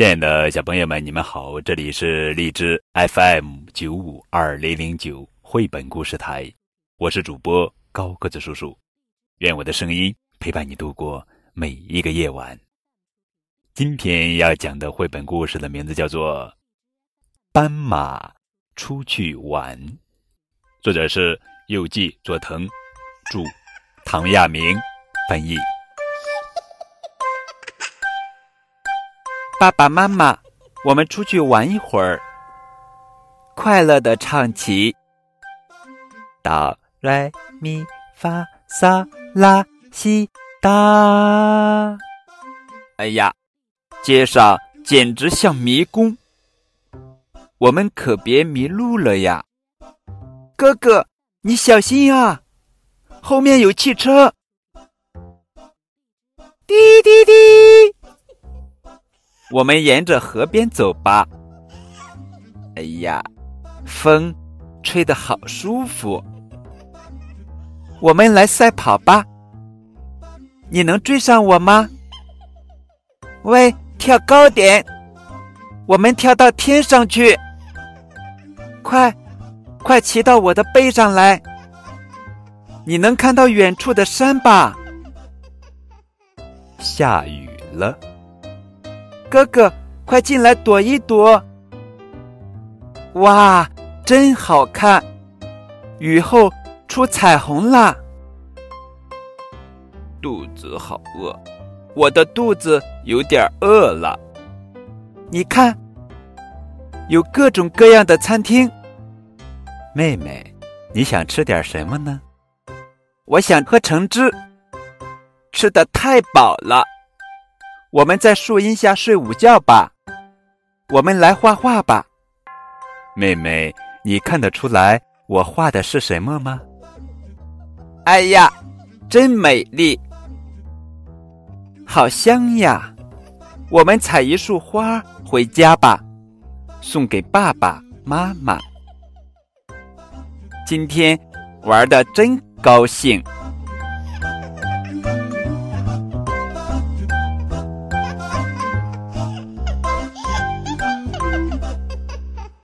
亲爱的小朋友们，你们好！这里是荔枝 FM 九五二零零九绘本故事台，我是主播高个子叔叔。愿我的声音陪伴你度过每一个夜晚。今天要讲的绘本故事的名字叫做《斑马出去玩》，作者是右季佐藤，著，唐亚明翻译。爸爸妈妈，我们出去玩一会儿。快乐的唱起：哆来咪发嗦拉西哒。哎呀，街上简直像迷宫，我们可别迷路了呀！哥哥，你小心啊，后面有汽车。滴滴滴。我们沿着河边走吧。哎呀，风吹得好舒服。我们来赛跑吧。你能追上我吗？喂，跳高点，我们跳到天上去。快，快骑到我的背上来。你能看到远处的山吧？下雨了。哥哥，快进来躲一躲！哇，真好看，雨后出彩虹啦！肚子好饿，我的肚子有点饿了。你看，有各种各样的餐厅。妹妹，你想吃点什么呢？我想喝橙汁，吃的太饱了。我们在树荫下睡午觉吧，我们来画画吧。妹妹，你看得出来我画的是什么吗？哎呀，真美丽，好香呀！我们采一束花回家吧，送给爸爸妈妈。今天玩的真高兴。